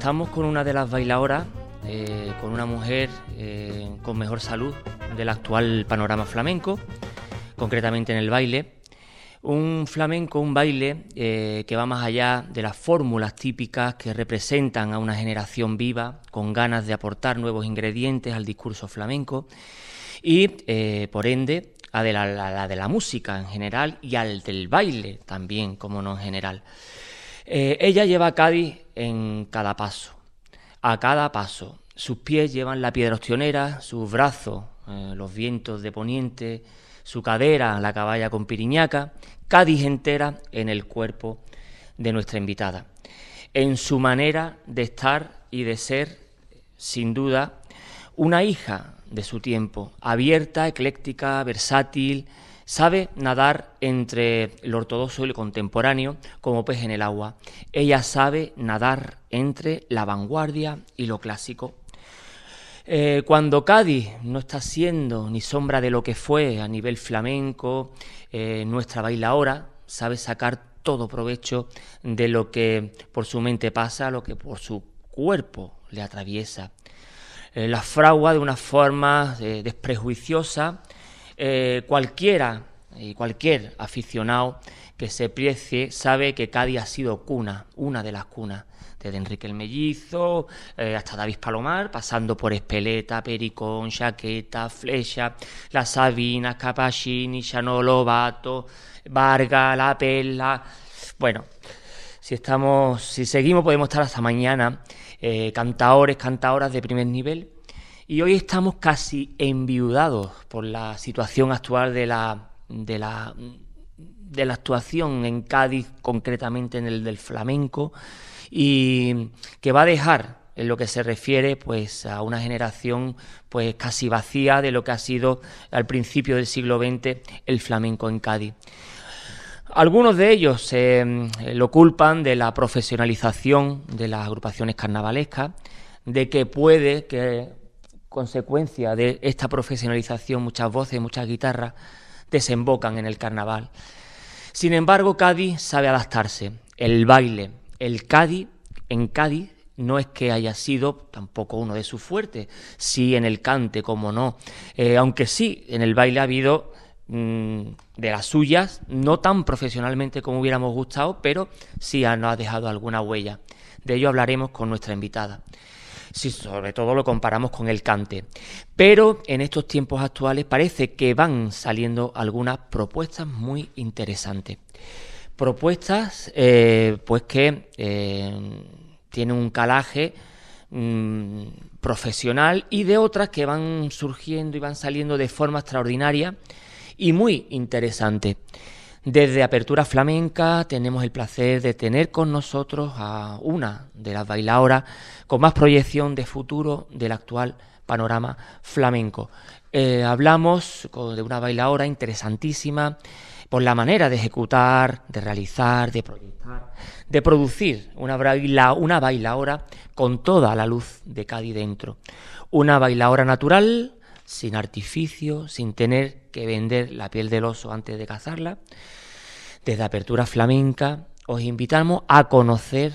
Estamos con una de las bailadoras, eh, con una mujer eh, con mejor salud del actual panorama flamenco, concretamente en el baile. Un flamenco, un baile que va más allá de las fórmulas típicas que representan a una generación viva, con ganas de aportar nuevos ingredientes al discurso flamenco y, por ende, a la, la, de la música en general y al del baile también, como no en general. Eh, ella lleva a Cádiz en cada paso, a cada paso. Sus pies llevan la piedra ostionera, sus brazos, eh, los vientos de poniente, su cadera, la caballa con piriñaca, Cádiz entera en el cuerpo de nuestra invitada. En su manera de estar y de ser, sin duda, una hija de su tiempo, abierta, ecléctica, versátil, Sabe nadar entre lo ortodoxo y lo contemporáneo como pez en el agua. Ella sabe nadar entre la vanguardia y lo clásico. Eh, cuando Cádiz no está siendo ni sombra de lo que fue a nivel flamenco, eh, nuestra bailaora sabe sacar todo provecho de lo que por su mente pasa, lo que por su cuerpo le atraviesa. Eh, la fragua de una forma desprejuiciosa, eh, cualquiera y cualquier aficionado que se precie sabe que Cádiz ha sido cuna, una de las cunas, desde Enrique el Mellizo eh, hasta David Palomar, pasando por Espeleta, Pericón, Chaqueta, Flecha, Las Sabinas, Capachini, Chano Lobato, Varga, La Pella. Bueno, si estamos, si seguimos podemos estar hasta mañana. Eh, cantaores, cantadoras de primer nivel y hoy estamos casi enviudados por la situación actual de la, de la, de la actuación en Cádiz, concretamente en el del flamenco, y que va a dejar en lo que se refiere pues a una generación pues casi vacía de lo que ha sido al principio del siglo XX el flamenco en Cádiz. Algunos de ellos eh, lo culpan de la profesionalización de las agrupaciones carnavalescas, de que puede que consecuencia de esta profesionalización, muchas voces, muchas guitarras desembocan en el carnaval. Sin embargo, Cádiz sabe adaptarse. El baile, el Cádiz, en Cádiz no es que haya sido tampoco uno de sus fuertes, sí en el cante, como no, eh, aunque sí en el baile ha habido mm, de las suyas, no tan profesionalmente como hubiéramos gustado, pero sí nos ha dejado alguna huella. De ello hablaremos con nuestra invitada si sobre todo lo comparamos con el cante. Pero en estos tiempos actuales parece que van saliendo algunas propuestas muy interesantes. Propuestas eh, pues que eh, tienen un calaje mm, profesional y de otras que van surgiendo y van saliendo de forma extraordinaria y muy interesante. Desde Apertura Flamenca tenemos el placer de tener con nosotros a una de las bailadoras con más proyección de futuro del actual panorama flamenco. Eh, hablamos de una bailaora interesantísima por la manera de ejecutar, de realizar, de proyectar, de producir una, baila, una bailaora con toda la luz de Cádiz dentro. Una bailaora natural, sin artificio, sin tener que vender la piel del oso antes de cazarla. Desde Apertura Flamenca os invitamos a conocer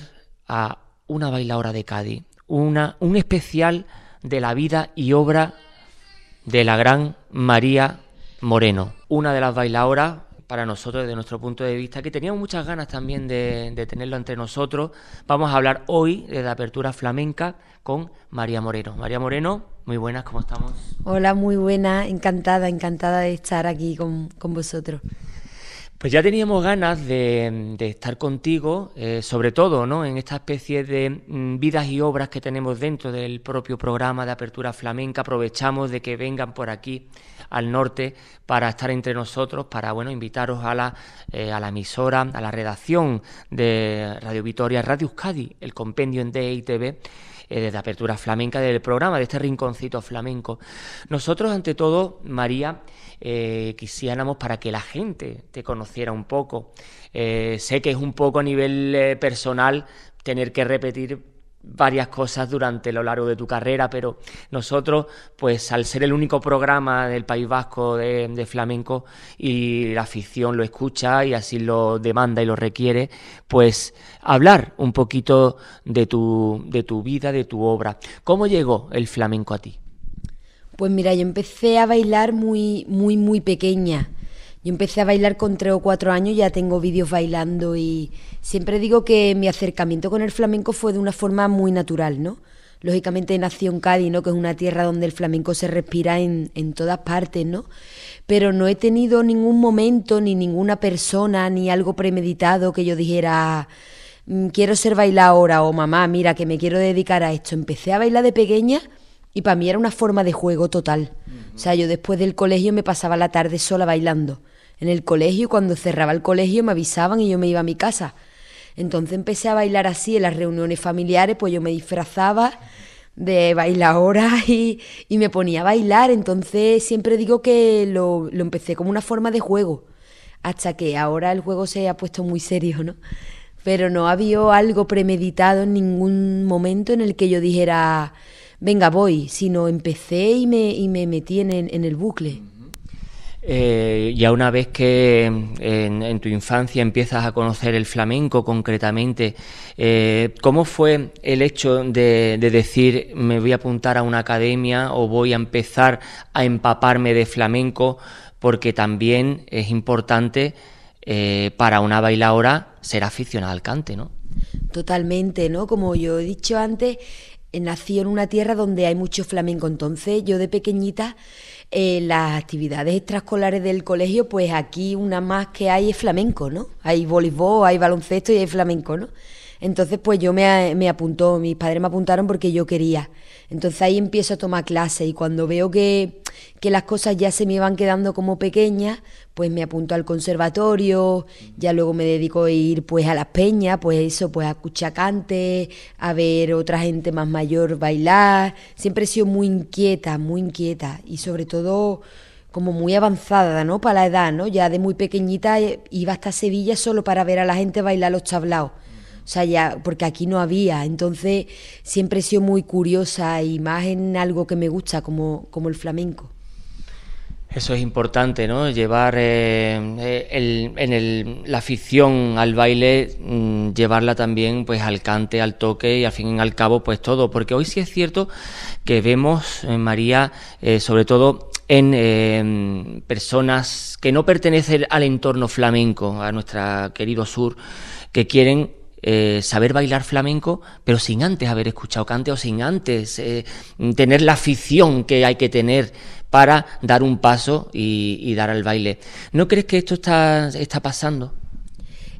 a una bailadora de Cádiz, una, un especial de la vida y obra de la gran María Moreno, una de las bailadoras para nosotros desde nuestro punto de vista, que teníamos muchas ganas también de, de, tenerlo entre nosotros. Vamos a hablar hoy de la apertura flamenca con María Moreno. María Moreno, muy buenas, ¿cómo estamos? Hola, muy buena, encantada, encantada de estar aquí con, con vosotros. Pues ya teníamos ganas de, estar contigo, eh, sobre todo ¿no? en esta especie de mm, vidas y obras que tenemos dentro del propio programa de apertura flamenca. Aprovechamos de que vengan por aquí al norte para estar entre nosotros, para bueno, invitaros a la, eh, a la emisora, a la redacción de Radio Vitoria, Radio Euskadi, el compendio en DITV eh, desde Apertura Flamenca, del programa, de este rinconcito flamenco. Nosotros, ante todo, María, eh, quisiéramos para que la gente te conociera un poco. Eh, sé que es un poco a nivel personal tener que repetir varias cosas durante lo largo de tu carrera, pero nosotros, pues al ser el único programa del País Vasco de, flamenco y la afición lo escucha y así lo demanda y lo requiere, pues hablar un poquito de tu, de tu vida, de tu obra. ¿Cómo llegó el flamenco a ti? Pues mira, yo empecé a bailar muy, muy, muy pequeña. Yo empecé a bailar con tres o cuatro años, ya tengo vídeos bailando y siempre digo que mi acercamiento con el flamenco fue de una forma muy natural, ¿no? Lógicamente nació en Cádiz, ¿no? Que es una tierra donde el flamenco se respira en, en todas partes, ¿no? Pero no he tenido ningún momento, ni ninguna persona, ni algo premeditado que yo dijera, mm, quiero ser bailadora o mamá, mira, que me quiero dedicar a esto. Empecé a bailar de pequeña y para mí era una forma de juego total. O sea, yo después del colegio me pasaba la tarde sola bailando en el colegio, cuando cerraba el colegio me avisaban y yo me iba a mi casa. Entonces empecé a bailar así en las reuniones familiares, pues yo me disfrazaba de bailadora y, y me ponía a bailar. Entonces siempre digo que lo, lo empecé como una forma de juego, hasta que ahora el juego se ha puesto muy serio, ¿no? Pero no había algo premeditado en ningún momento en el que yo dijera, venga, voy, sino empecé y me, y me metí en, en el bucle. Eh, ya una vez que en, tu infancia empiezas a conocer el flamenco concretamente, eh, ¿cómo fue el hecho de, decir me voy a apuntar a una academia o voy a empezar a empaparme de flamenco? Porque también es importante eh, para una bailadora ser aficionada al cante, ¿no? Totalmente, ¿no? Como yo he dicho antes, nací en una tierra donde hay mucho flamenco, entonces yo de pequeñita eh, las actividades extraescolares del colegio, pues aquí una más que hay es flamenco, ¿no? Hay voleibol, hay baloncesto y hay flamenco, ¿no? Entonces, pues yo me, me apuntó, mis padres me apuntaron porque yo quería. Entonces ahí empiezo a tomar clases y cuando veo que, que las cosas ya se me iban quedando como pequeñas, pues me apunto al conservatorio, ya luego me dedico a ir pues a las peñas, pues eso, pues a escuchar cante, a ver otra gente más mayor bailar. Siempre he sido muy inquieta, muy inquieta y sobre todo como muy avanzada, ¿no? Para la edad, ¿no? Ya de muy pequeñita eh, iba hasta Sevilla solo para ver a la gente bailar los tablaos. O sea, ya, porque aquí no había. Entonces, siempre he sido muy curiosa y más en algo que me gusta, como, como el flamenco. Eso es importante, ¿no? Llevar eh, eh, en el, la afición al baile, mm, llevarla también pues al cante, al toque y al fin y al cabo pues todo. Porque hoy sí es cierto que vemos, eh, María, sobre todo en personas que no pertenecen al entorno flamenco, a nuestro querido sur, que quieren eh, saber bailar flamenco, pero sin antes haber escuchado cante o sin antes eh, tener la afición que hay que tener para dar un paso y, dar al baile. ¿No crees que esto está, está pasando?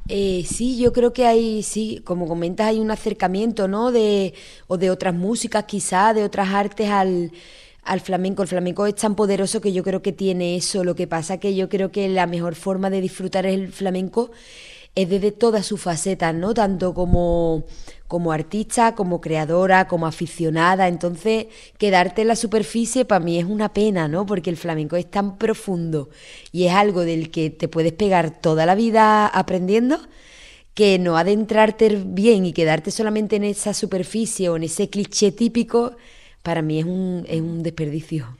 Eh, sí, yo creo que hay, sí, como comentas, hay un acercamiento, ¿no? De, o de otras músicas quizá, de otras artes al, al flamenco. El flamenco es tan poderoso que yo creo que tiene eso. Lo que pasa que yo creo que la mejor forma de disfrutar el flamenco es desde todas sus facetas, ¿no? Tanto como, como artista, como creadora, como aficionada. Entonces, quedarte en la superficie para mí es una pena, ¿no? Porque el flamenco es tan profundo y es algo del que te puedes pegar toda la vida aprendiendo que no adentrarte bien y quedarte solamente en esa superficie o en ese cliché típico, para mí es un, es un desperdicio.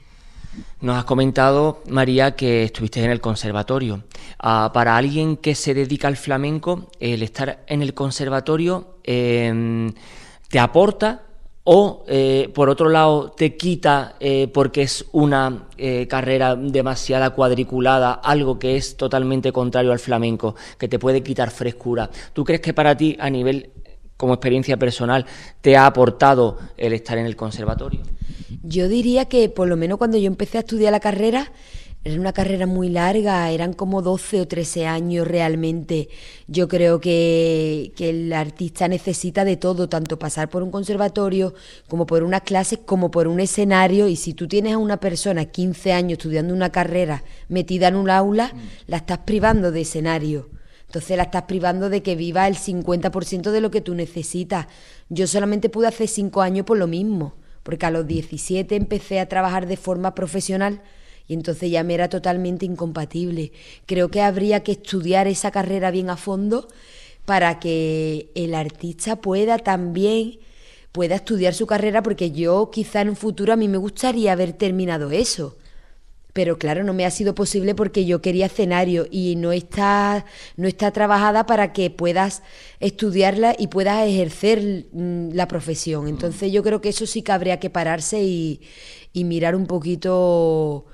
Nos has comentado, María, que estuviste en el conservatorio. Ah, para alguien que se dedica al flamenco, el estar en el conservatorio em, te aporta o, eh, por otro lado, te quita eh, porque es una eh, carrera demasiada cuadriculada, algo que es totalmente contrario al flamenco, que te puede quitar frescura. ¿Tú crees que para ti, a nivel como experiencia personal, te ha aportado el estar en el conservatorio? Yo diría que por lo menos cuando yo empecé a estudiar la carrera, Era una carrera muy larga, eran como 12 o 13 años realmente. Yo creo que, que, el artista necesita de todo, tanto pasar por un conservatorio como por unas clases, como por un escenario. Y si tú tienes a una persona 15 años estudiando una carrera metida en un aula, mm. la estás privando de escenario. Entonces la estás privando de que viva el 50% de lo que tú necesitas. Yo solamente pude hacer 5 años por lo mismo, porque a los 17 empecé a trabajar de forma profesional y entonces ya me era totalmente incompatible. Creo que habría que estudiar esa carrera bien a fondo para que el artista pueda también pueda estudiar su carrera porque yo quizá en un futuro a mí me gustaría haber terminado eso. Pero claro, no me ha sido posible porque yo quería escenario y no está, no está trabajada para que puedas estudiarla y puedas ejercer mm, la profesión. Entonces yo creo que eso sí que habría que pararse y, y mirar un poquito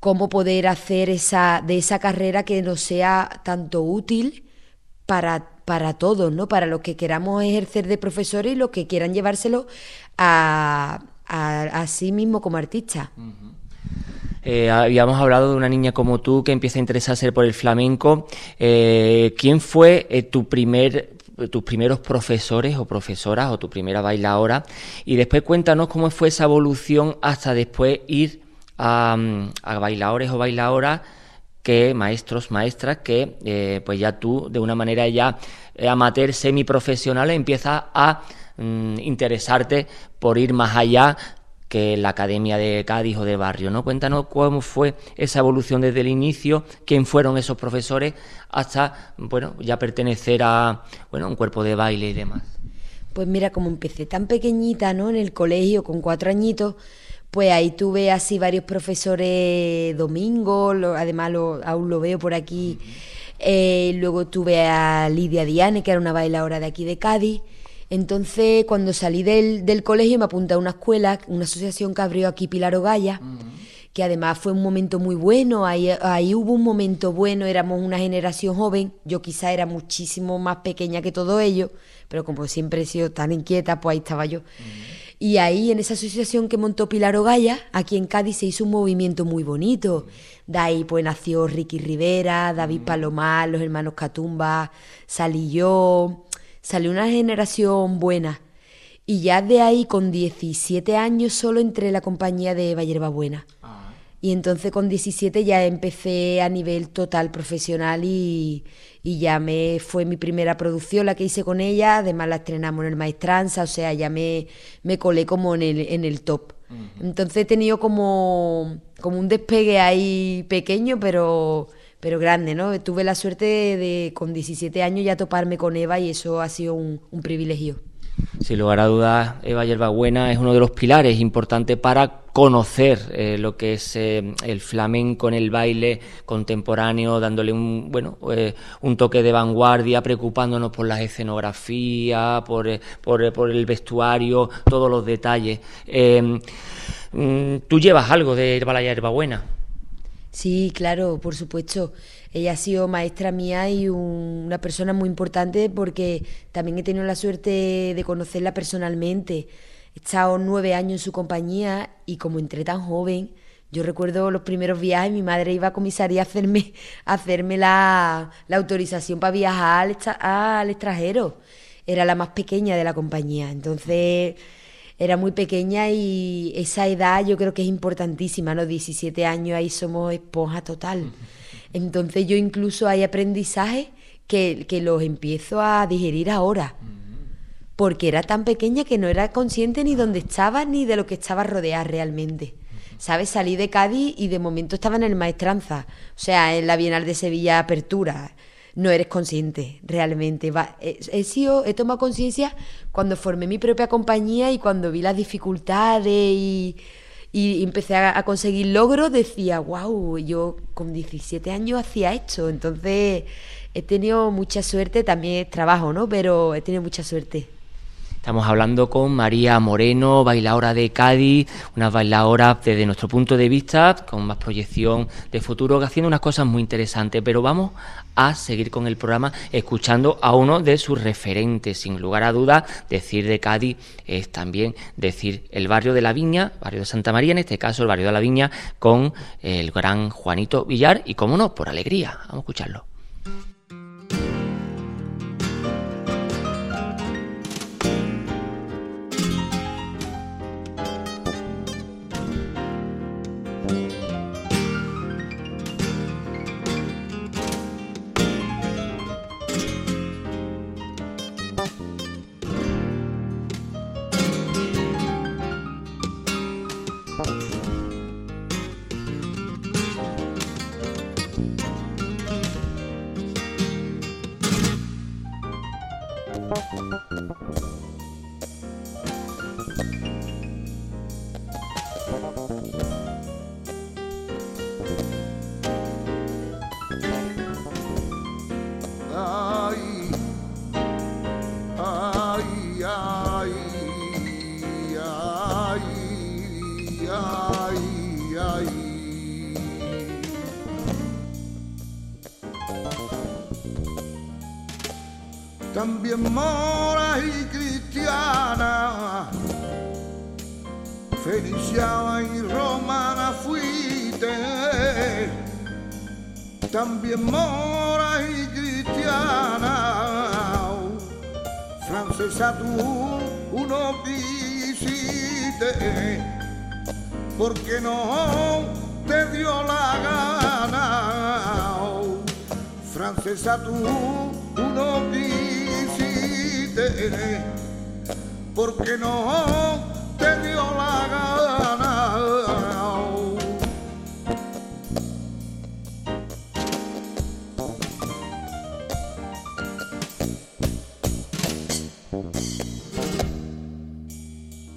cómo poder hacer esa, de esa carrera que nos sea tanto útil para, para todos, ¿no? Para los que queramos ejercer de profesores y los que quieran llevárselo a, a, sí mismo como artista. Eh, habíamos hablado de una niña como tú que empieza a interesarse por el flamenco. Eh, ¿Quién fue eh, tu primer tus primeros profesores o profesoras o tu primera bailadora y después cuéntanos cómo fue esa evolución hasta después ir a, bailadores o bailadoras que maestros, maestras, que pues ya tú de una manera ya amateur, semiprofesional, empiezas a mm, interesarte por ir más allá que la Academia de Cádiz o de Barrio, ¿no? Cuéntanos cómo fue esa evolución desde el inicio, quién fueron esos profesores hasta, bueno, ya pertenecer a, bueno, un cuerpo de baile y demás. Pues mira, como empecé tan pequeñita, ¿no? En el colegio, con cuatro añitos, pues ahí tuve así varios profesores domingo, además aún lo veo por aquí. Eh, luego tuve a Lidia Diane, que era una bailadora de aquí de Cádiz. Entonces, cuando salí del, del colegio, me apunté a una escuela, una asociación que abrió aquí Pilar Ogaya, que además fue un momento muy bueno. Ahí, ahí hubo un momento bueno, éramos una generación joven. Yo quizá era muchísimo más pequeña que todo ello, pero como siempre he sido tan inquieta, pues ahí estaba yo. Y ahí, en esa asociación que montó Pilar Ogaya, aquí en Cádiz se hizo un movimiento muy bonito. De ahí pues nació Ricky Rivera, David mm. Palomar, los hermanos Catumba, salí yo, salió una generación buena. Y ya de ahí, con 17 años, solo entré en la compañía de Vallerba Buena. Ah. Y entonces con 17 ya empecé a nivel total profesional y, y ya me fue mi primera producción la que hice con ella, además la estrenamos en el Maestranza, o sea, ya me, me colé como en el, en el top. Entonces he tenido como, como un despegue ahí pequeño, pero, pero grande, ¿no? Tuve la suerte de, con 17 años ya toparme con Eva y eso ha sido un, privilegio. Sin lugar a dudas, Eva Yerbabuena es uno de los pilares importantes para conocer eh, lo que es eh, el flamenco en el baile contemporáneo, dándole un bueno eh, un toque de vanguardia, preocupándonos por las escenografías, por, por, el vestuario, todos los detalles. Mm, ¿Tú llevas algo de Eva Yerbabuena? Sí, claro, por supuesto. Ella ha sido maestra mía y una persona muy importante porque también he tenido la suerte de conocerla personalmente. He estado nueve años en su compañía y como entré tan joven, yo recuerdo los primeros viajes, mi madre iba a comisaría a hacerme, hacerme la, autorización para viajar al, extranjero. Era la más pequeña de la compañía, entonces era muy pequeña y esa edad yo creo que es importantísima, ¿no? 17 años ahí somos esponja total. Entonces yo incluso hay aprendizajes que, que los empiezo a digerir ahora. Porque era tan pequeña que no era consciente ni dónde estaba ni de lo que estaba rodeada realmente. ¿Sabes? Salí de Cádiz y de momento estaba en el Maestranza. O sea, en la Bienal de Sevilla Apertura. No eres consciente realmente. he, he, sido, he tomado conciencia cuando formé mi propia compañía y cuando vi las dificultades y y empecé a, conseguir logros, decía, wow, yo con 17 años hacía esto. Entonces he tenido mucha suerte, también trabajo, ¿no? Pero he tenido mucha suerte. Estamos hablando con María Moreno, bailadora de Cádiz, una bailadora desde nuestro punto de vista, con más proyección de futuro, haciendo unas cosas muy interesantes. Pero vamos a seguir con el programa escuchando a uno de sus referentes. Sin lugar a dudas, decir de Cádiz es también decir el barrio de la Viña, barrio de Santa María, en este caso el barrio de la Viña, con el gran Juanito Villar y, como no, por alegría. Vamos a escucharlo. También mora y cristiana, feliciana y romana fuiste, también mora y cristiana, francesa tú uno quisiste, porque no te dio la gana, francesa tú uno quisiste porque no te dio la gana.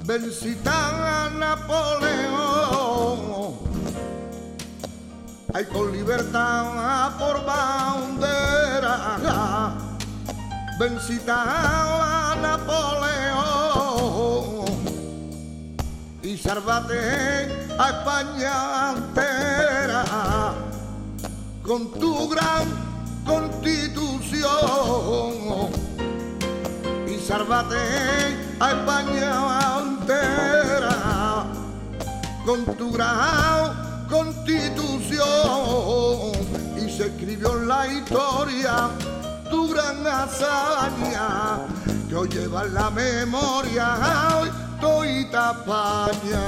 Vencita a Napoleón, hay con libertad por bandera vencita a Napoleón y salvate a España entera con tu gran constitución y salvate a España entera con tu gran constitución. Y se escribió la historia tu gran hazaña que hoy lleva la memoria hoy estoy España.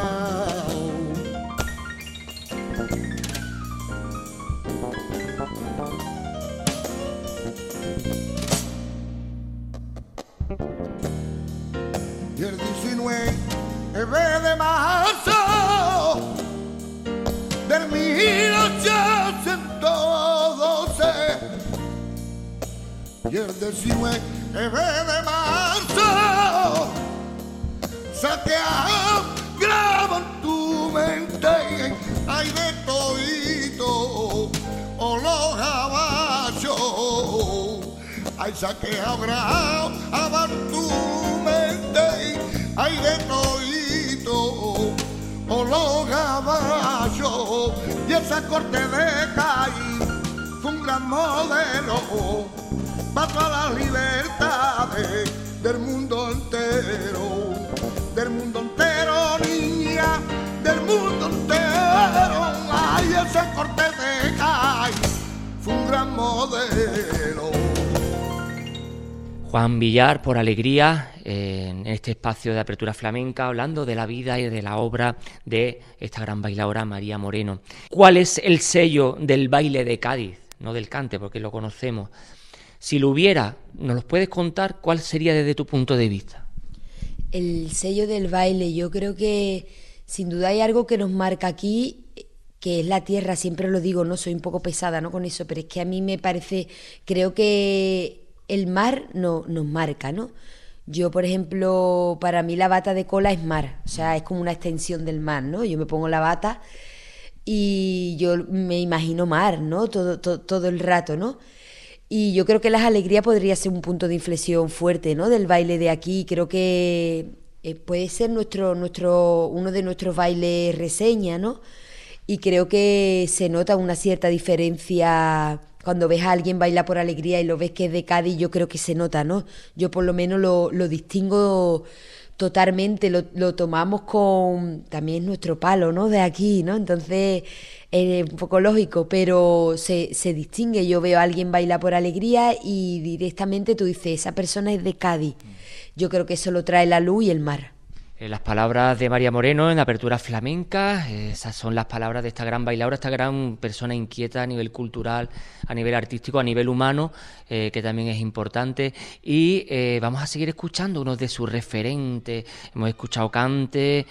Y el 19 de marzo y el 19 de marzo saquea graba en tu mente hay de todito o los caballos hay saquea graba en tu mente hay de todito o los caballos y esa corte de caí fue un gran modelo las libertades del mundo entero, del mundo entero, niña, del mundo entero. Ay, ese corte de fue un gran modelo. Juan Villar, por alegría, en este espacio de apertura flamenca, hablando de la vida y de la obra de esta gran bailadora María Moreno. ¿Cuál es el sello del baile de Cádiz? No del cante, porque lo conocemos si lo hubiera, ¿nos lo puedes contar? ¿Cuál sería desde tu punto de vista? El sello del baile, yo creo que sin duda hay algo que nos marca aquí, que es la tierra, siempre lo digo, no soy un poco pesada ¿no? con eso, pero es que a mí me parece, creo que el mar no, nos marca, ¿no? Yo, por ejemplo, para mí la bata de cola es mar, o sea, es como una extensión del mar, ¿no? Yo me pongo la bata y yo me imagino mar, ¿no? Todo, todo, todo el rato, ¿no? Y yo creo que las alegrías podría ser un punto de inflexión fuerte, ¿no? Del baile de aquí. Creo que eh, puede ser nuestro, nuestro, uno de nuestros bailes reseña, ¿no? Y creo que se nota una cierta diferencia cuando ves a alguien bailar por alegría y lo ves que es de Cádiz, yo creo que se nota, ¿no? Yo por lo menos lo, lo distingo totalmente, lo, lo, tomamos con también nuestro palo, ¿no? De aquí, ¿no? Entonces es un poco lógico, pero se, se distingue. Yo veo a alguien bailar por alegría y directamente tú dices, esa persona es de Cádiz. Yo creo que eso lo trae la luz y el mar. Eh, las palabras de María Moreno en Apertura Flamenca, esas son las palabras de esta gran bailadora, esta gran persona inquieta a nivel cultural, a nivel artístico, a nivel humano, eh, que también es importante. Y eh, vamos a seguir escuchando uno de sus referentes. Hemos escuchado cante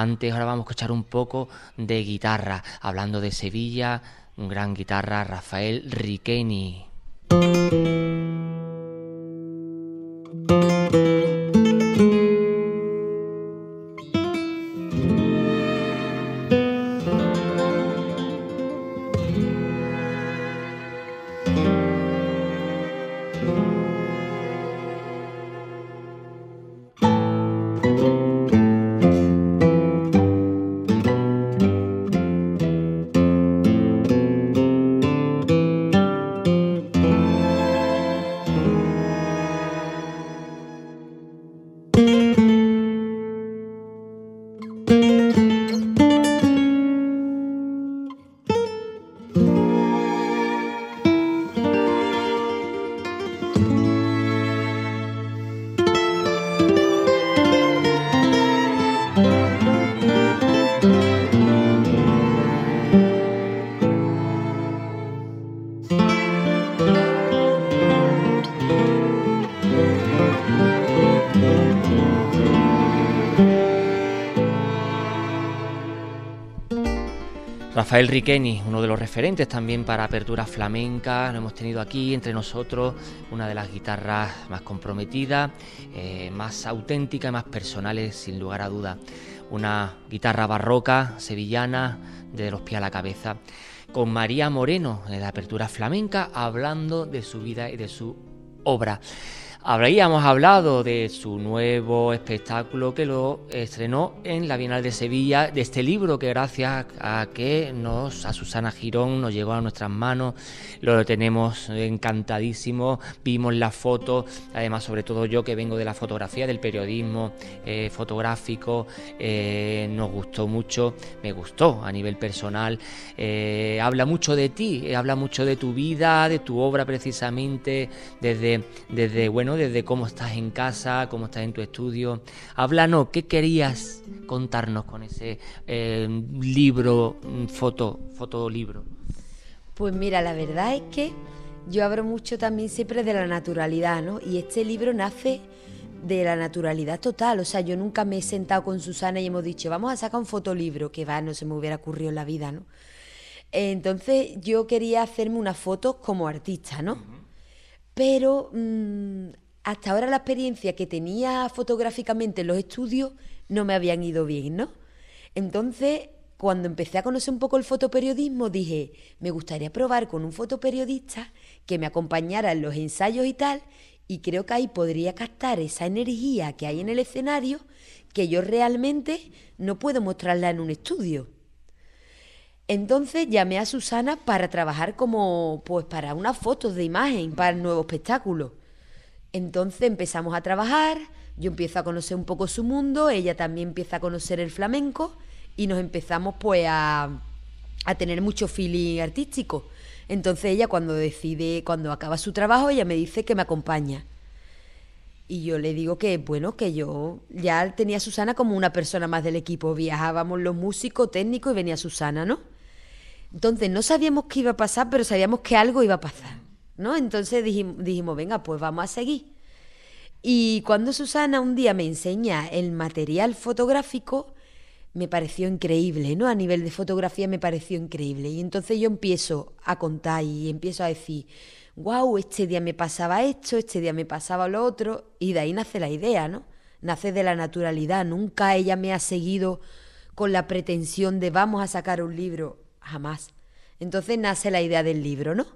antes, ahora vamos a escuchar un poco de guitarra, hablando de Sevilla, un gran guitarra, Rafael Riqueni. Rafael Riqueni, uno de los referentes también para apertura flamenca, lo hemos tenido aquí entre nosotros, una de las guitarras más comprometidas, eh, más auténticas y más personales, sin lugar a duda. Una guitarra barroca, sevillana, de los pies a la cabeza, con María Moreno, de la apertura flamenca, hablando de su vida y de su obra. Habríamos hablado de su nuevo espectáculo que lo estrenó en la Bienal de Sevilla, de este libro que gracias a que nos, a Susana Girón nos llegó a nuestras manos, lo tenemos encantadísimo, vimos la foto, además sobre todo yo que vengo de la fotografía, del periodismo eh, fotográfico, eh, nos gustó mucho, me gustó a nivel personal, eh, habla mucho de ti, habla mucho de tu vida, de tu obra precisamente, desde, desde bueno, desde cómo estás en casa, cómo estás en tu estudio. Háblanos, ¿qué querías contarnos con ese eh, libro, mm, foto, fotolibro? Pues mira, la verdad es que yo hablo mucho también siempre de la naturalidad, ¿no? Y este libro nace de la naturalidad total. O sea, yo nunca me he sentado con Susana y hemos dicho, vamos a sacar un fotolibro, que va, no se me hubiera ocurrido en la vida, ¿no? Entonces yo quería hacerme una foto como artista, ¿no? Pero mm, hasta ahora la experiencia que tenía fotográficamente en los estudios no me habían ido bien, ¿no? Entonces, cuando empecé a conocer un poco el fotoperiodismo, dije, me gustaría probar con un fotoperiodista que me acompañara en los ensayos y tal, y creo que ahí podría captar esa energía que hay en el escenario que yo realmente no puedo mostrarla en un estudio. Entonces llamé a Susana para trabajar como, pues para unas fotos de imagen para el nuevo espectáculo. Entonces empezamos a trabajar, yo empiezo a conocer un poco su mundo, ella también empieza a conocer el flamenco y nos empezamos pues a, a tener mucho feeling artístico. Entonces ella cuando decide, cuando acaba su trabajo, ella me dice que me acompaña. Y yo le digo que, bueno, que yo ya tenía a Susana como una persona más del equipo. Viajábamos los músicos, técnicos y venía Susana, ¿no? Entonces no sabíamos qué iba a pasar, pero sabíamos que algo iba a pasar. ¿No? Entonces dijimos, venga, pues vamos a seguir. Y cuando Susana un día me enseña el material fotográfico, me pareció increíble, ¿no? A nivel de fotografía me pareció increíble. Y entonces yo empiezo a contar y empiezo a decir, wow, este día me pasaba esto, este día me pasaba lo otro, y de ahí nace la idea, ¿no? Nace de la naturalidad. Nunca ella me ha seguido con la pretensión de vamos a sacar un libro, jamás. Entonces nace la idea del libro, ¿no?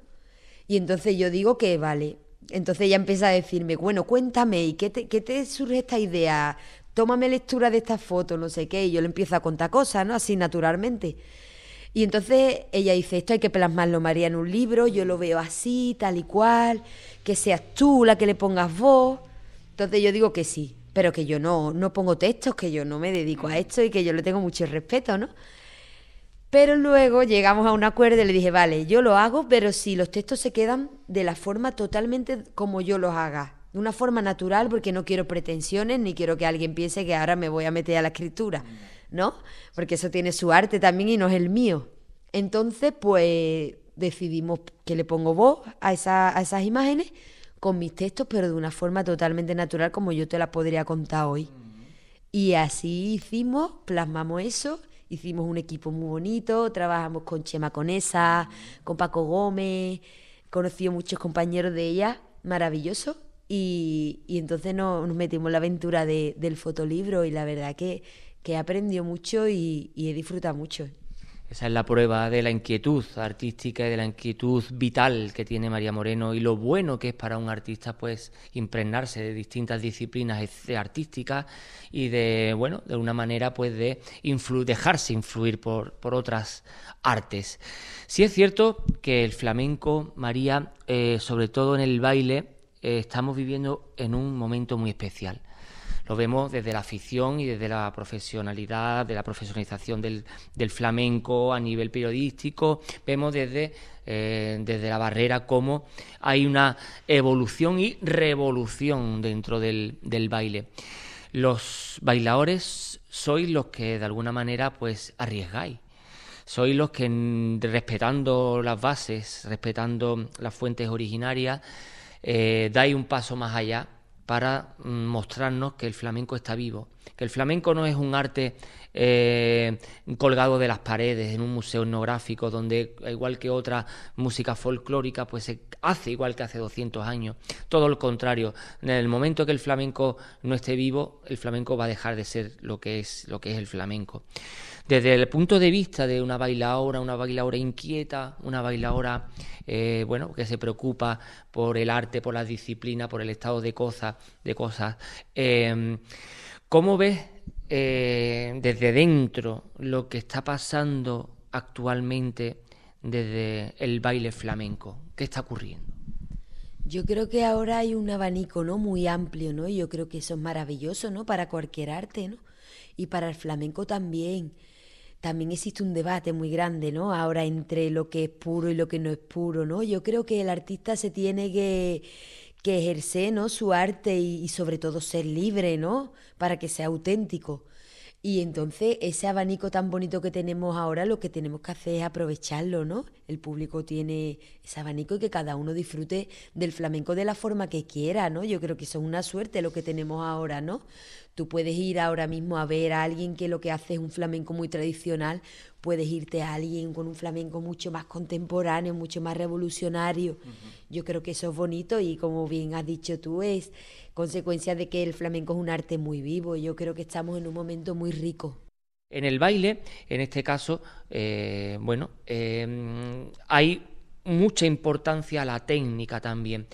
Y entonces yo digo que vale. Entonces ella empieza a decirme, bueno, cuéntame, ¿y qué te, qué te surge esta idea? Tómame lectura de esta foto, no sé qué. Y yo le empiezo a contar cosas, ¿no? Así naturalmente. Y entonces ella dice, esto hay que plasmarlo, María, en un libro, yo lo veo así, tal y cual, que seas tú la que le pongas voz. Entonces yo digo que sí, pero que yo no, no pongo textos, que yo no me dedico a esto y que yo le tengo mucho respeto, ¿no? Pero luego llegamos a un acuerdo y le dije, vale, yo lo hago, pero si los textos se quedan de la forma totalmente como yo los haga, de una forma natural, porque no quiero pretensiones ni quiero que alguien piense que ahora me voy a meter a la escritura, ¿no? Porque eso tiene su arte también y no es el mío. Entonces, pues decidimos que le pongo voz a, esa, a esas imágenes con mis textos, pero de una forma totalmente natural como yo te la podría contar hoy. Y así hicimos, plasmamos eso hicimos un equipo muy bonito, trabajamos con Chema Conesa, con Paco Gómez, conocí a muchos compañeros de ella, maravilloso, y, y entonces nos, metimos en la aventura de, del fotolibro y la verdad que, que he aprendido mucho y, y he disfrutado mucho. Esa es la prueba de la inquietud artística y de la inquietud vital que tiene María Moreno y lo bueno que es para un artista pues impregnarse de distintas disciplinas artísticas y de bueno de una manera pues de dejarse influir por, por, otras artes. Sí es cierto que el flamenco, María, eh, sobre todo en el baile, eh, estamos viviendo en un momento muy especial. Lo vemos desde la afición y desde la profesionalidad, de la profesionalización del, flamenco a nivel periodístico. Vemos desde, eh, desde la barrera cómo hay una evolución y revolución dentro del, baile. Los bailadores sois los que de alguna manera pues arriesgáis sois los que respetando las bases, respetando las fuentes originarias, eh, dais un paso más allá para mm, mostrarnos que el flamenco está vivo, que el flamenco no es un arte eh, colgado de las paredes en un museo etnográfico donde igual que otra música folclórica pues se hace igual que hace 200 años, todo lo contrario, en el momento que el flamenco no esté vivo, el flamenco va a dejar de ser lo que es lo que es el flamenco. Desde el punto de vista de una bailaora, una bailaora inquieta, una bailaora eh, bueno, que se preocupa por el arte, por la disciplina, por el estado de cosas, de cosas. Eh, ¿Cómo ves eh, desde dentro lo que está pasando actualmente desde el baile flamenco? ¿Qué está ocurriendo? Yo creo que ahora hay un abanico, ¿no? Muy amplio, ¿no? Y yo creo que eso es maravilloso, ¿no? Para cualquier arte, ¿no? Y para el flamenco también también existe un debate muy grande, ¿no? Ahora entre lo que es puro y lo que no es puro, ¿no? Yo creo que el artista se tiene que, que ejercer, ¿no? Su arte y, y, sobre todo ser libre, ¿no? Para que sea auténtico. Y entonces ese abanico tan bonito que tenemos ahora, lo que tenemos que hacer es aprovecharlo, ¿no? El público tiene ese abanico y que cada uno disfrute del flamenco de la forma que quiera, ¿no? Yo creo que eso es una suerte lo que tenemos ahora, ¿no? Tú puedes ir ahora mismo a ver a alguien que lo que hace es un flamenco muy tradicional, puedes irte a alguien con un flamenco mucho más contemporáneo, mucho más revolucionario. Yo creo que eso es bonito y como bien has dicho tú, es consecuencia de que el flamenco es un arte muy vivo. Yo creo que estamos en un momento muy rico. En el baile, en este caso, eh, bueno, em, hay mucha importancia a la técnica también.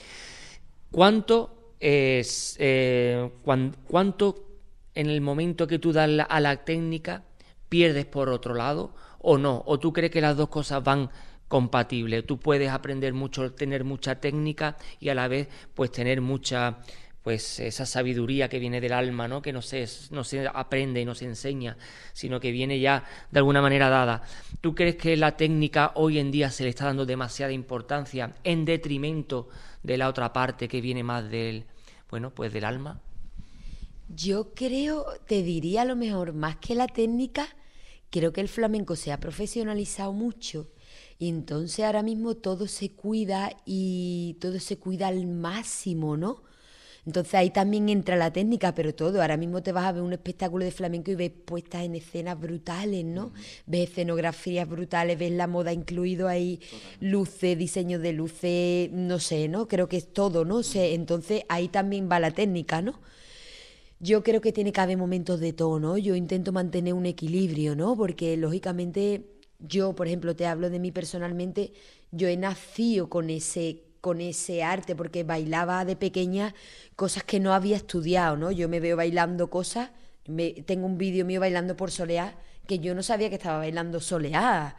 ¿Cuánto es, eh, cuánto en el momento que tú das a la técnica pierdes por otro lado o no? ¿O tú crees que las dos cosas van compatibles? Tú puedes aprender mucho, tener mucha técnica y a la vez pues tener mucha pues esa sabiduría que viene del alma, ¿no? que no no se aprende y no se enseña, sino que viene ya de alguna manera dada. ¿Tú crees que la técnica hoy en día se le está dando demasiada importancia en detrimento de la otra parte que viene más del, bueno, pues del alma? Yo creo, te diría a lo mejor, más que la técnica, creo que el flamenco se ha profesionalizado mucho y entonces ahora mismo todo se cuida y todo se cuida al máximo, ¿no? Entonces ahí también entra la técnica, pero todo. Ahora mismo te vas a ver un espectáculo de flamenco y ves puestas en escenas brutales, ¿no? Ves escenografías brutales, ves la moda incluido ahí, luces, diseño de luces, no sé, ¿no? Creo que es todo, ¿no? sé, entonces ahí también va la técnica, ¿no? Yo creo que tiene que haber momentos de todo, ¿no? Yo intento mantener un equilibrio, ¿no? Porque lógicamente yo, por ejemplo, te hablo de mí personalmente, yo he nacido con ese con ese arte, porque bailaba de pequeña cosas que no había estudiado, ¿no? Yo me veo bailando cosas, tengo un vídeo mío bailando por soleá, que yo no sabía que estaba bailando soleá,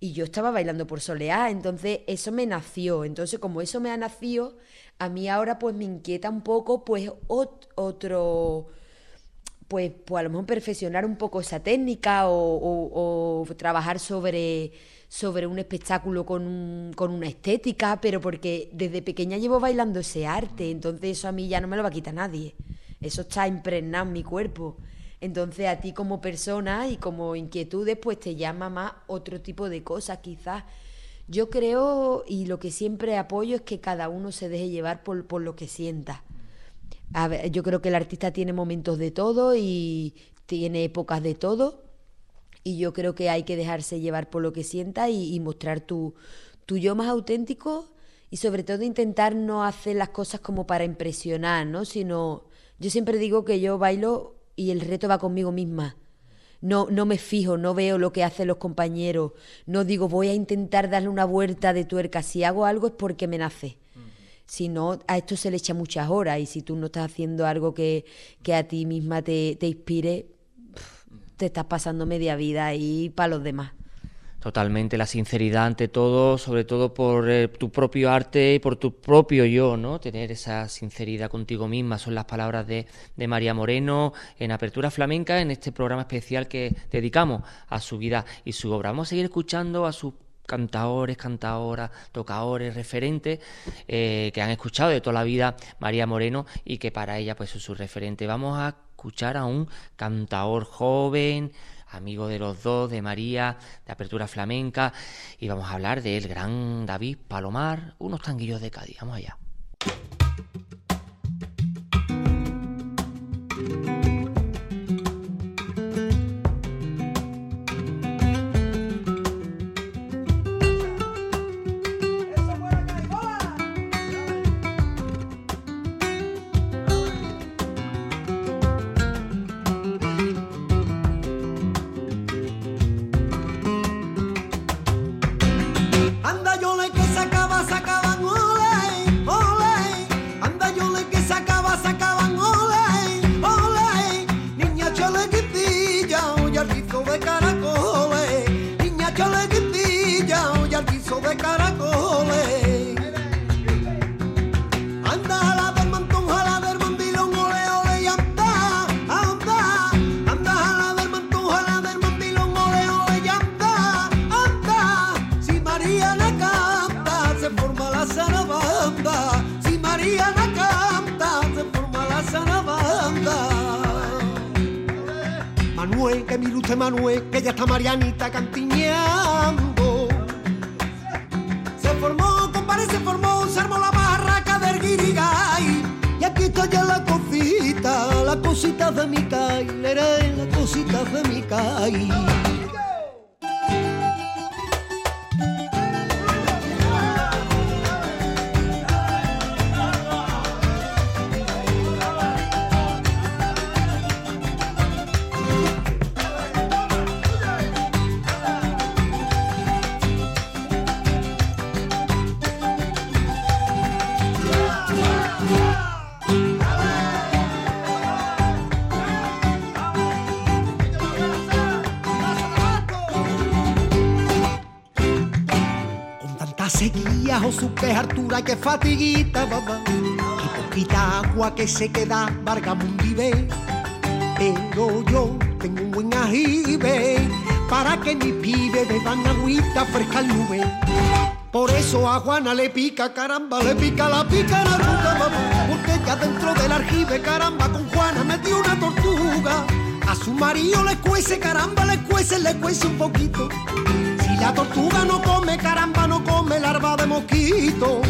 y yo estaba bailando por soleá, entonces eso me nació, entonces como eso me ha nacido, a mí ahora pues me inquieta un poco pues otro pues, pues a lo mejor perfeccionar un poco esa técnica o, trabajar sobre, sobre un espectáculo con, con, una estética, pero porque desde pequeña llevo bailando ese arte, entonces eso a mí ya no me lo va a quitar nadie. Eso está impregnado en mi cuerpo. Entonces a ti como persona y como inquietudes, pues te llama más otro tipo de cosas quizás. Yo creo y lo que siempre apoyo es que cada uno se deje llevar por, por lo que sienta yo creo que el artista tiene momentos de todo y tiene épocas de todo. Y yo creo que hay que dejarse llevar por lo que sienta y, mostrar tu, tu yo más auténtico y sobre todo intentar no hacer las cosas como para impresionar, ¿no? Sino, yo siempre digo que yo bailo y el reto va conmigo misma. No, no me fijo, no veo lo que hacen los compañeros, no digo voy a intentar darle una vuelta de tuerca, si hago algo es porque me nace si no, a esto se le echa muchas horas y si tú no estás haciendo algo que, a ti misma te, inspire, te estás pasando media vida ahí para los demás. Totalmente, la sinceridad ante todo, sobre todo por eh, tu propio arte y por tu propio yo, ¿no? Tener esa sinceridad contigo misma, son las palabras de, de, María Moreno en Apertura Flamenca, en este programa especial que dedicamos a su vida y su obra. Vamos a seguir escuchando a sus cantadores, cantadoras, tocadores, referentes eh, que han escuchado de toda la vida María Moreno y que para ella pues es su referente. Vamos a escuchar a un cantador joven, amigo de los dos, de María, de Apertura Flamenca, y vamos a hablar del gran David Palomar, unos tanguillos de Cádiz. Vamos allá. Que fatiguita, mamá. Y poquita agua que se queda, Vargamundi Pero yo tengo un buen ajibe para que mis pibes beban agüita fresca al nube. Por eso a Juana le pica, caramba, le pica la pica la ruta, mamá. Porque ya dentro del arjive, caramba, con Juana metió una tortuga. A su marido le cuece, caramba, le cuece, le cuece un poquito. La tortuga no come, caramba, no come larva de mosquito.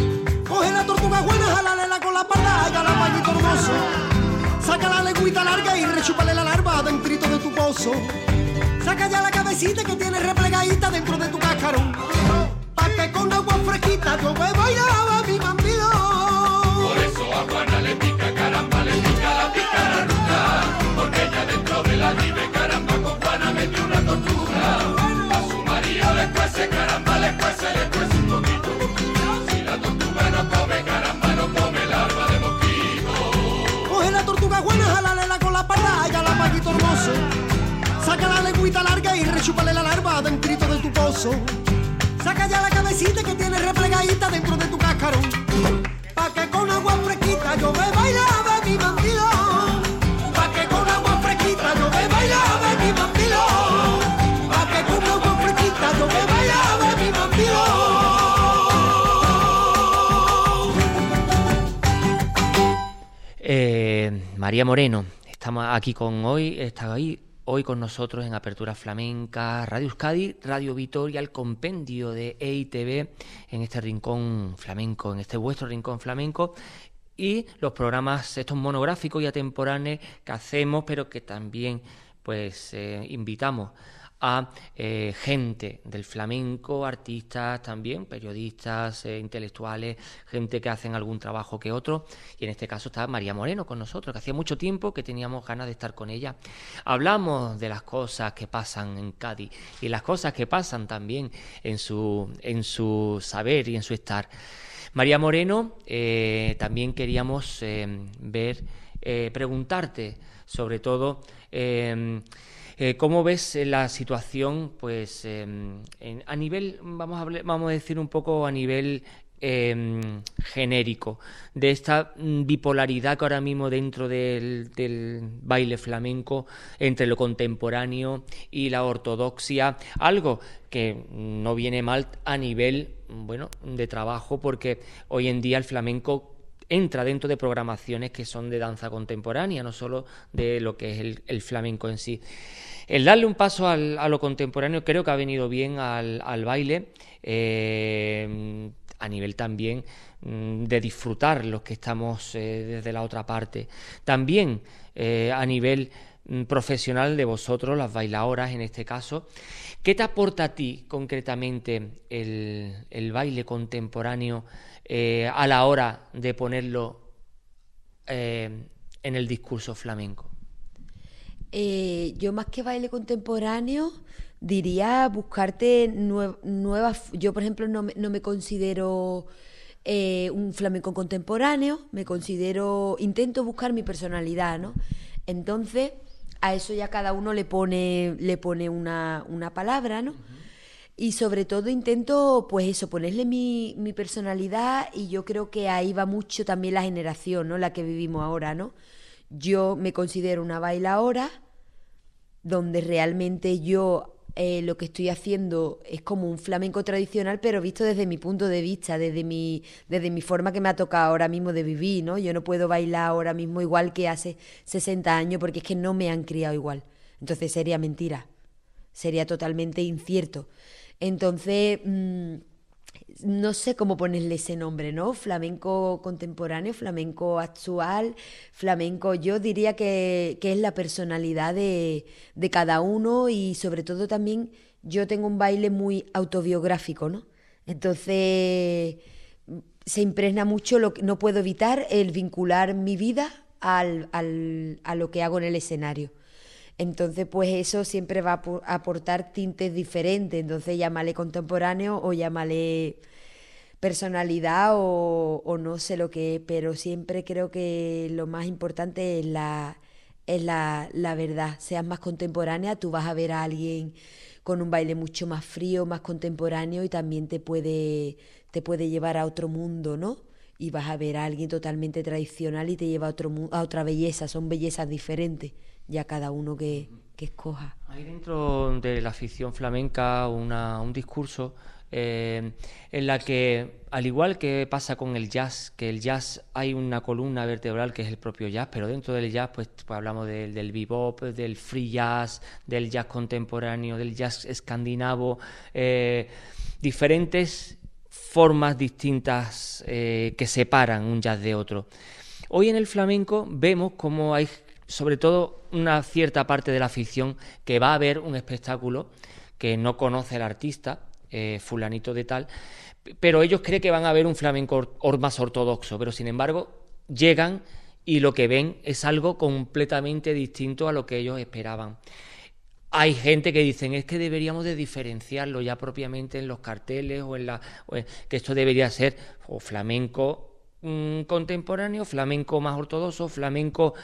Coge la tortuga buena, jalalela con la pata, la pañito hermoso. Saca la lengüita larga y rechúpale la larva dentro de tu pozo. Saca ya la cabecita que tiene replegadita dentro de tu cascarón. Pa' que con agua fresquita yo me bailaba mi bambino. Por eso a pica, caramba, le pica la pica rechúpale la larva dentro de tu pozo. Saca ya la cabecita que tiene replegadita dentro de tu cascarón. Pa' que con agua fresquita yo me bailaba mi mandilón. Pa' que con agua fresquita yo me bailaba mi mandilón. Pa' que con agua fresquita yo me bailaba mi mandilón. Eh, María Moreno, estamos aquí con hoy, está ahí hoy con nosotros en Apertura Flamenca, Radio Euskadi, Radio Vitoria, el compendio de EITV en este rincón flamenco, en este vuestro rincón flamenco y los programas estos monográficos y atemporáneos que hacemos, pero que también pues eh, invitamos a eh, gente del flamenco, artistas también, periodistas, eh, intelectuales, gente que hacen algún trabajo que otro. Y en este caso está María Moreno con nosotros, que hacía mucho tiempo que teníamos ganas de estar con ella. Hablamos de las cosas que pasan en Cádiz y las cosas que pasan también en su, en su saber y en su estar. María Moreno, eh, también queríamos ver, preguntarte sobre todo eh, ¿Cómo ves eh, la situación, pues, em, a nivel, vamos a, vamos a decir un poco a nivel em, genérico de esta mm, bipolaridad que ahora mismo dentro del, baile flamenco entre lo contemporáneo y la ortodoxia, algo que no viene mal a nivel bueno de trabajo porque hoy en día el flamenco entra dentro de programaciones que son de danza contemporánea, no solo de lo que es el, flamenco en sí. El darle un paso a lo contemporáneo creo que ha venido bien al, baile, eh, a nivel también mm, de disfrutar los que estamos eh, desde la otra parte. También eh, a nivel mm, profesional de vosotros, las bailadoras en este caso. ¿Qué te aporta a ti concretamente el baile contemporáneo? Eh, a la hora de ponerlo eh, en el discurso flamenco? Eh, yo más que baile contemporáneo diría buscarte nuevas... Yo, por ejemplo, no me, considero un flamenco contemporáneo, me considero... Intento buscar mi personalidad, ¿no? Entonces, a eso ya cada uno le pone, le pone una, palabra, ¿no? Y sobre todo intento, pues eso, ponerle mi, mi, personalidad y yo creo que ahí va mucho también la generación, ¿no? La que vivimos ahora, ¿no? Yo me considero una bailaora donde realmente yo eh, lo que estoy haciendo es como un flamenco tradicional, pero visto desde mi punto de vista, desde mi, desde mi forma que me ha tocado ahora mismo de vivir, ¿no? Yo no puedo bailar ahora mismo igual que hace 60 años porque es que no me han criado igual. Entonces sería mentira, sería totalmente incierto. Entonces, mm, no sé cómo ponerle ese nombre, ¿no? Flamenco contemporáneo, flamenco actual, flamenco, yo diría que, es la personalidad de, cada uno y sobre todo también yo tengo un baile muy autobiográfico, ¿no? Entonces se impregna mucho, lo que, no puedo evitar el vincular mi vida al, a lo que hago en el escenario. Entonces, pues eso siempre va a aportar tintes diferentes. Entonces, llámale contemporáneo o llámale personalidad o, no sé lo que es, pero siempre creo que lo más importante es la, es la, la verdad. Seas más contemporánea, tú vas a ver a alguien con un baile mucho más frío, más contemporáneo y también te puede, te puede llevar a otro mundo, ¿no? Y vas a ver a alguien totalmente tradicional y te lleva a, otro, a otra belleza, son bellezas diferentes ya cada uno que, escoja. Hay dentro de la afición flamenca un discurso eh, en la que, al igual que pasa con el jazz, que el jazz hay una columna vertebral que es el propio jazz, pero dentro del jazz pues, pues hablamos del bebop, del free jazz, del jazz contemporáneo, del jazz escandinavo, eh, diferentes formas distintas eh, que separan un jazz de otro. Hoy en el flamenco vemos cómo hay sobre todo una cierta parte de la ficción que va a ver un espectáculo que no conoce el artista, eh, fulanito de tal, pero ellos creen que van a ver un flamenco más ortodoxo, pero sin embargo llegan y lo que ven es algo completamente distinto a lo que ellos esperaban. Hay gente que dicen es que deberíamos de diferenciarlo ya propiamente en los carteles o en la que esto debería ser o flamenco mm, contemporáneo, flamenco más ortodoxo, flamenco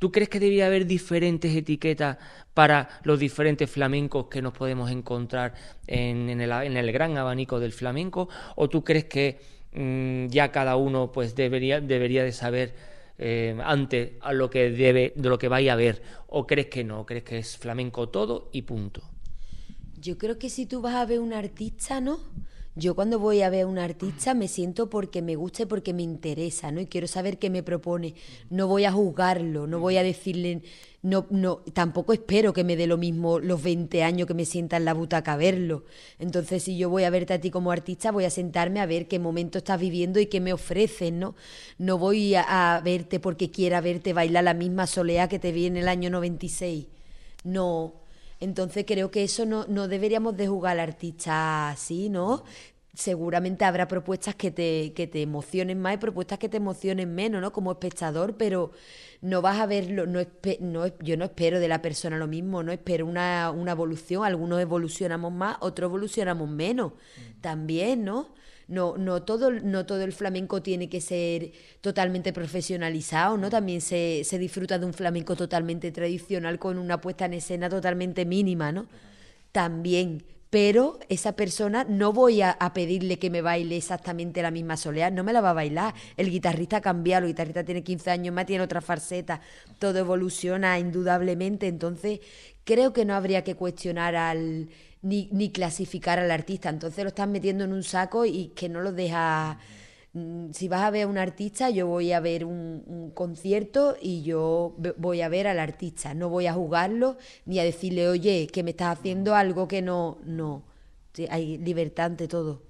¿Tú crees que debía haber diferentes etiquetas para los diferentes flamencos que nos podemos encontrar en, el, en el, gran abanico del flamenco? ¿O tú crees que mm, ya cada uno pues debería, debería de saber eh, antes a lo que debe, de lo que vaya a ver? ¿O crees que no? ¿Crees que es flamenco todo y punto? Yo creo que si tú vas a ver un artista, ¿no? Yo cuando voy a ver a un artista me siento porque me gusta y porque me interesa, ¿no? Y quiero saber qué me propone. No voy a juzgarlo, no voy a decirle, no, no, tampoco espero que me dé lo mismo los 20 años que me sienta en la butaca a verlo. Entonces, si yo voy a verte a ti como artista, voy a sentarme a ver qué momento estás viviendo y qué me ofreces, ¿no? No voy a, a verte porque quiera verte bailar la misma soleá que te vi en el año 96. No, entonces creo que eso no, no deberíamos de jugar al artista así, ¿no? Seguramente habrá propuestas que te, que te emocionen más y propuestas que te emocionen menos, ¿no? Como espectador, pero no vas a verlo, no, no, yo no espero de la persona lo mismo, no espero una, una evolución, algunos evolucionamos más, otros evolucionamos menos, también, ¿no? No, no, todo, no todo el flamenco tiene que ser totalmente profesionalizado, ¿no? También se, se disfruta de un flamenco totalmente tradicional con una puesta en escena totalmente mínima, ¿no? También, pero esa persona no voy a, pedirle que me baile exactamente la misma soleá, no me la va a bailar. El guitarrista ha cambiado, el guitarrista tiene 15 años más, tiene otra farceta, todo evoluciona indudablemente, entonces creo que no habría que cuestionar al ni, ni clasificar al artista. Entonces lo estás metiendo en un saco y que no lo deja mm, si vas a ver a un artista, yo voy a ver un, concierto y yo voy a ver al artista. No voy a jugarlo ni a decirle, oye, que me estás haciendo algo que no. No. Hay libertad ante todo.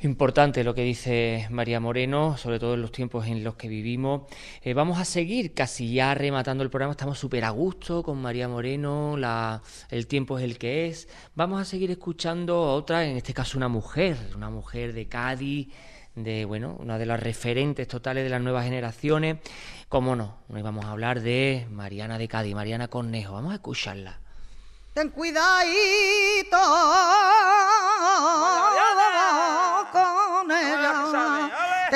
Importante lo que dice María Moreno, sobre todo en los tiempos en los que vivimos. Eh, vamos a seguir casi ya rematando el programa, estamos súper a gusto con María Moreno, el tiempo es el que es. Vamos a seguir escuchando a otra, en este caso una mujer, una mujer de Cádiz, de bueno, una de las referentes totales de las nuevas generaciones. Cómo no, no íbamos a hablar de Mariana de Cádiz, Mariana Cornejo, vamos a escucharla. Ten cuidadito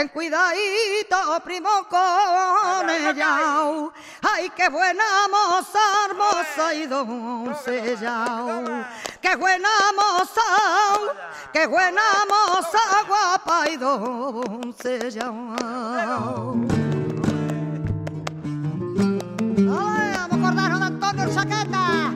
Ten cuidadito, primo, con ella. Ay, qué buena moza, hermosa y doncella. Qué buena moza, qué buena moza, guapa y doncella. Ay, vamos a acordarnos de Antonio Chaqueta.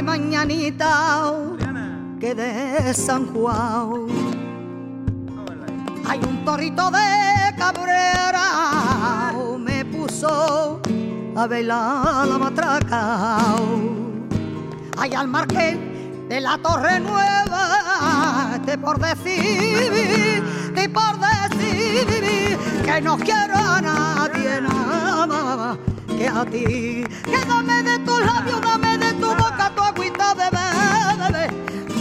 Ay, mañanita, que de San Juan hay un torrito de cabrera, me puso a bailar la matraca. Hay al marqués de la Torre Nueva, te por decir, te por decir que no quiero a nadie nada más que a ti. Que dame de tus labios, dame de tu boca de bebé.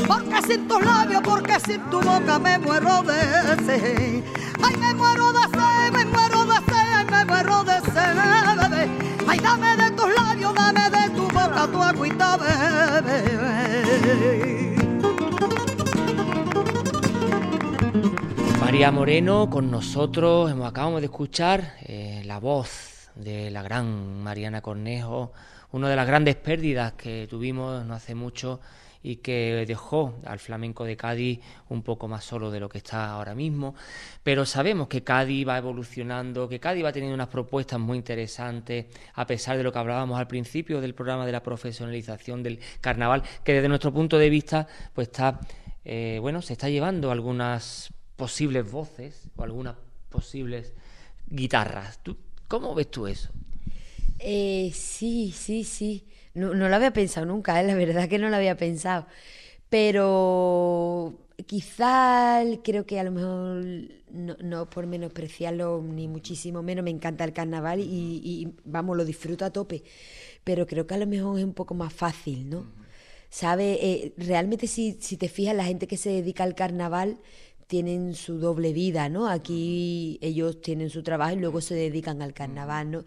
Porque sin tus labios, porque sin tu boca me muero de sed. Ay, me muero de sed, me muero de sed, ay, me muero de sed, bebé. Ay, dame de tus labios, dame de tu boca tu agüita, bebé. María Moreno con nosotros, hemos, acabamos de escuchar eh, la voz de la gran Mariana Cornejo, una de las grandes pérdidas que tuvimos no hace mucho y que dejó al flamenco de Cádiz un poco más solo de lo que está ahora mismo, pero sabemos que Cádiz va evolucionando, que Cádiz va teniendo unas propuestas muy interesantes, a pesar de lo que hablábamos al principio del programa de la profesionalización del carnaval, que desde nuestro punto de vista, pues está, eh, bueno, se está llevando algunas posibles voces o algunas posibles guitarras. ¿Tú, ¿Cómo ves tú eso? Eh, sí, sí, sí. No, no lo había pensado nunca, ¿eh? la verdad que no lo había pensado. Pero quizá creo que a lo mejor, no, no por menospreciarlo ni muchísimo menos, me encanta el carnaval y, y, vamos, lo disfruto a tope. Pero creo que a lo mejor es un poco más fácil, ¿no? ¿Sabe? Eh, realmente si, si te fijas, la gente que se dedica al carnaval tienen su doble vida, ¿no? Aquí ellos tienen su trabajo y luego se dedican al carnaval, ¿no?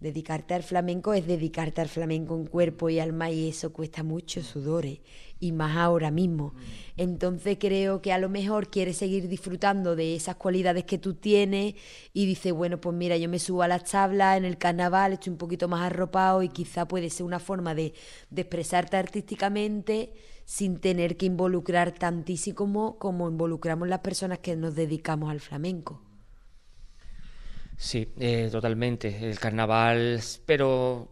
Dedicarte al flamenco es dedicarte al flamenco en cuerpo y alma y eso cuesta mucho sudores y más ahora mismo. Entonces creo que a lo mejor quieres seguir disfrutando de esas cualidades que tú tienes y dices, bueno, pues mira, yo me subo a las tablas en el carnaval, estoy un poquito más arropado y quizá puede ser una forma de, de expresarte artísticamente sin tener que involucrar tantísimo como, como involucramos las personas que nos dedicamos al flamenco. Sí, eh, totalmente. El carnaval, pero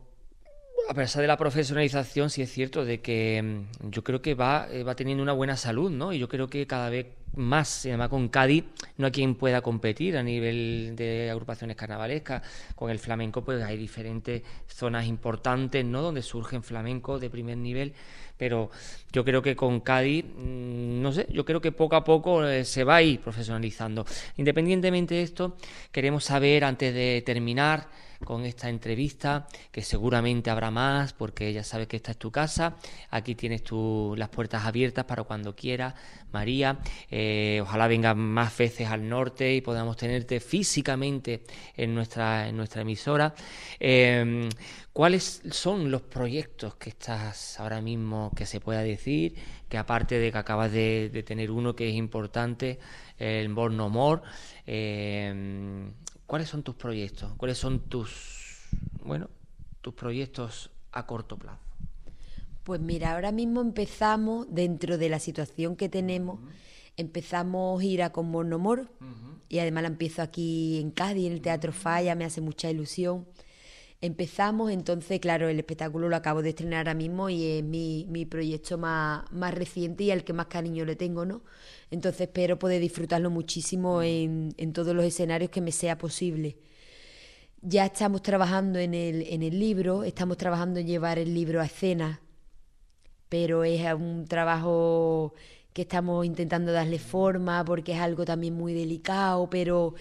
a pesar de la profesionalización, sí es cierto de que mm, yo creo que va, eh, va teniendo una buena salud, ¿no? Y yo creo que cada vez más, además con Cádiz, no hay quien pueda competir a nivel de agrupaciones carnavalescas. Con el flamenco, pues hay diferentes zonas importantes, ¿no? Donde surgen flamencos de primer nivel pero yo creo que con Cádiz, mm, no sé, yo creo que poco a poco eh, se va a ir profesionalizando. Independientemente de esto, queremos saber, antes de terminar, con esta entrevista, que seguramente habrá más, porque ya sabes que esta es tu casa. Aquí tienes tú las puertas abiertas para cuando quieras, María. Eh, ojalá vengas más veces al norte y podamos tenerte físicamente en nuestra, en nuestra emisora. Em, ¿Cuáles son los proyectos que estás ahora mismo que se pueda decir? Que aparte de que acabas de, tener uno que es importante, el Born No More, em, ¿Cuáles son tus proyectos? ¿Cuáles son tus, bueno, tus proyectos a corto plazo? Pues mira, ahora mismo empezamos, dentro de la situación que tenemos, empezamos a ir a con Monomor y además la empiezo aquí en Cádiz, en el Teatro Falla, me hace mucha ilusión. Empezamos, entonces, claro, el espectáculo lo acabo de estrenar ahora mismo y es mi, mi proyecto más, más reciente y al que más cariño le tengo, ¿no? Entonces espero poder disfrutarlo muchísimo en, en todos los escenarios que me sea posible. Ya estamos trabajando en el, en el libro, estamos trabajando en llevar el libro a escena, pero es un trabajo que estamos intentando darle forma porque es algo también muy delicado, pero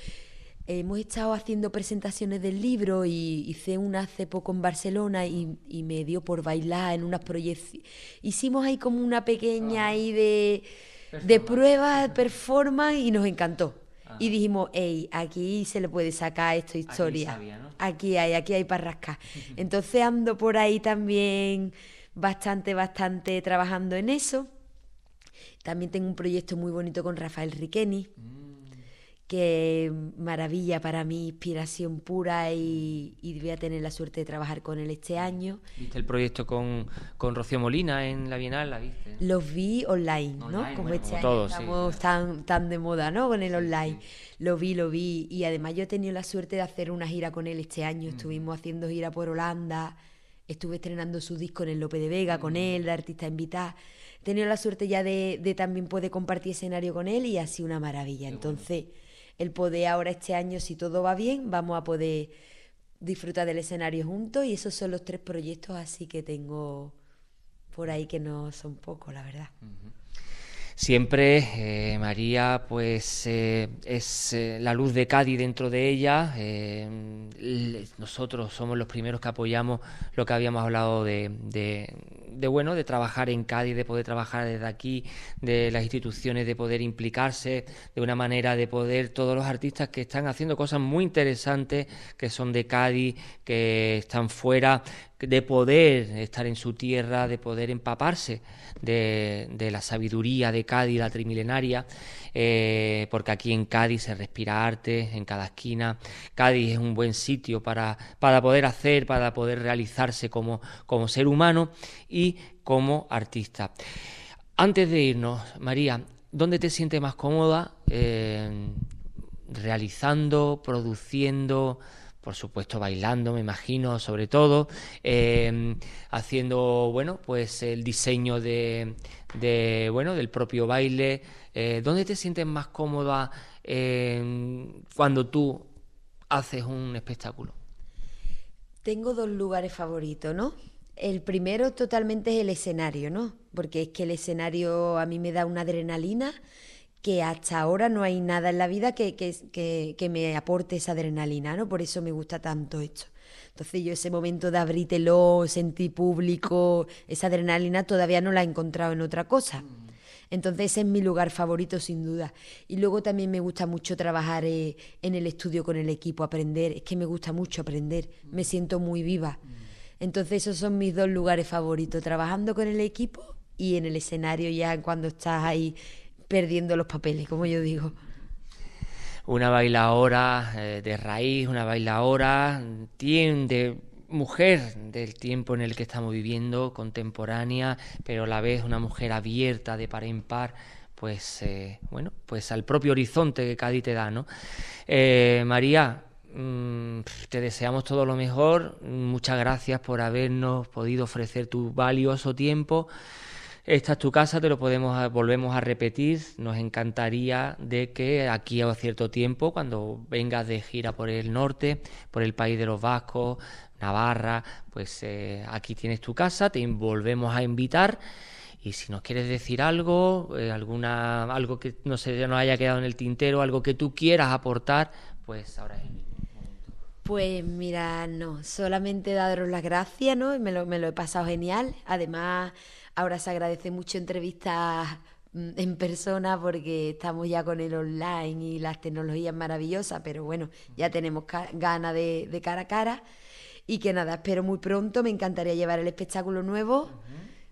hemos estado haciendo presentaciones del libro y hice una hace poco en Barcelona y, y me dio por bailar en unas proyecciones. Hicimos ahí como una pequeña ahí de de pruebas, performance y nos encantó. Y dijimos, hey, aquí se le puede sacar esto historia. Aquí, hay, aquí hay para rascar. Entonces ando por ahí también bastante, bastante trabajando en eso. También tengo un proyecto muy bonito con Rafael Riqueni. Mm que maravilla para mí, inspiración pura y, voy a tener la suerte de trabajar con él este año. ¿Viste el proyecto con, con Rocío Molina en la Bienal? ¿La viste? Los vi online, ¿no? como este año estamos tan, tan de moda, ¿no? Con el online. Lo vi, lo vi. Y además yo he tenido la suerte de hacer una gira con él este año. Mm. Estuvimos haciendo gira por Holanda. Estuve estrenando su disco en el Lope de Vega con mm. él, de artista invitada. He tenido la suerte ya de, de también poder compartir escenario con él y ha sido una maravilla. Entonces el poder ahora este año, si todo va bien, vamos a poder disfrutar del escenario juntos y esos son los tres proyectos así que tengo por ahí que no son pocos, la verdad. Siempre eh, María pues eh, es eh, la luz de Cádiz dentro de ella. nosotros somos los primeros que apoyamos lo que habíamos hablado de, bueno, de trabajar en Cádiz, de poder trabajar desde aquí, de las instituciones, de poder implicarse de una manera, de poder todos los artistas que están haciendo cosas muy interesantes, que son de Cádiz, que están fuera, de poder estar en su tierra, de poder empaparse de, la sabiduría de Cádiz, la trimilenaria, eh, porque aquí en Cádiz se respira arte en cada esquina. Cádiz es un buen sitio para, para poder hacer, para poder realizarse como, como ser humano y como artista. Antes de irnos, María, ¿dónde te sientes más cómoda eh, realizando, produciendo? Por supuesto bailando, me imagino, sobre todo, em, haciendo, bueno, pues el diseño de, de bueno, del propio baile. Eh, ¿Dónde te sientes más cómoda em, cuando tú haces un espectáculo? Tengo dos lugares favoritos, ¿no? El primero totalmente es el escenario, ¿no? Porque es que el escenario a mí me da una adrenalina que hasta ahora no hay nada en la vida que, que, que, me aporte esa adrenalina, ¿no? Por eso me gusta tanto esto. Entonces yo ese momento de abrítelo, sentir público, esa adrenalina todavía no la he encontrado en otra cosa. Entonces ese es mi lugar favorito sin duda. Y luego también me gusta mucho trabajar eh, en el estudio con el equipo, aprender. Es que me gusta mucho aprender, me siento muy viva. Entonces esos son mis dos lugares favoritos, trabajando con el equipo y en el escenario ya cuando estás ahí perdiendo los papeles, como yo digo. Una bailadora eh, de raíz, una bailadora de mujer del tiempo en el que estamos viviendo, contemporánea, pero a la vez una mujer abierta de par en par pues eh, bueno, pues al propio horizonte que Cádiz te da, ¿no? Eh, María, mm, te deseamos todo lo mejor, muchas gracias por habernos podido ofrecer tu valioso tiempo. Esta es tu casa, te lo podemos volvemos a repetir. Nos encantaría de que aquí a cierto tiempo, cuando vengas de gira por el norte, por el país de los vascos, Navarra, pues eh, aquí tienes tu casa, te volvemos a invitar. Y si nos quieres decir algo, eh, alguna, algo que no se nos haya quedado en el tintero, algo que tú quieras aportar, pues ahora es. Pues mira, no, solamente daros las gracias, ¿no? Me lo, me lo he pasado genial. Además, Ahora se agradece mucho entrevistas mm, en persona porque estamos ya con el online y las tecnologías maravillosas, pero bueno, ya tenemos ganas de, cara a cara. Y que nada, espero muy pronto, me encantaría llevar el espectáculo nuevo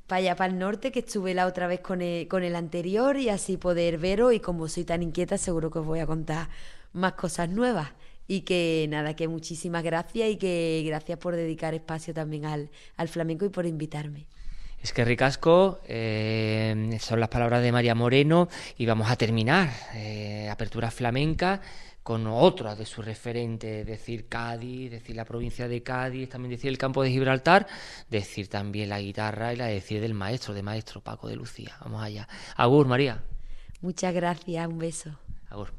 para allá, para el norte, que estuve la otra vez con el, con el anterior y así poder veros y como soy tan inquieta seguro que os voy a contar más cosas nuevas. Y que nada, que muchísimas gracias y que gracias por dedicar espacio también al, al flamenco y por invitarme. Es que ricasco, eh, son las palabras de María Moreno y vamos a terminar eh, Apertura Flamenca con otra de sus referentes, decir Cádiz, decir la provincia de Cádiz, también decir el campo de Gibraltar, decir también la guitarra y la decir del maestro, de maestro Paco de Lucía. Vamos allá. Agur, María. Muchas gracias, un beso. Agur.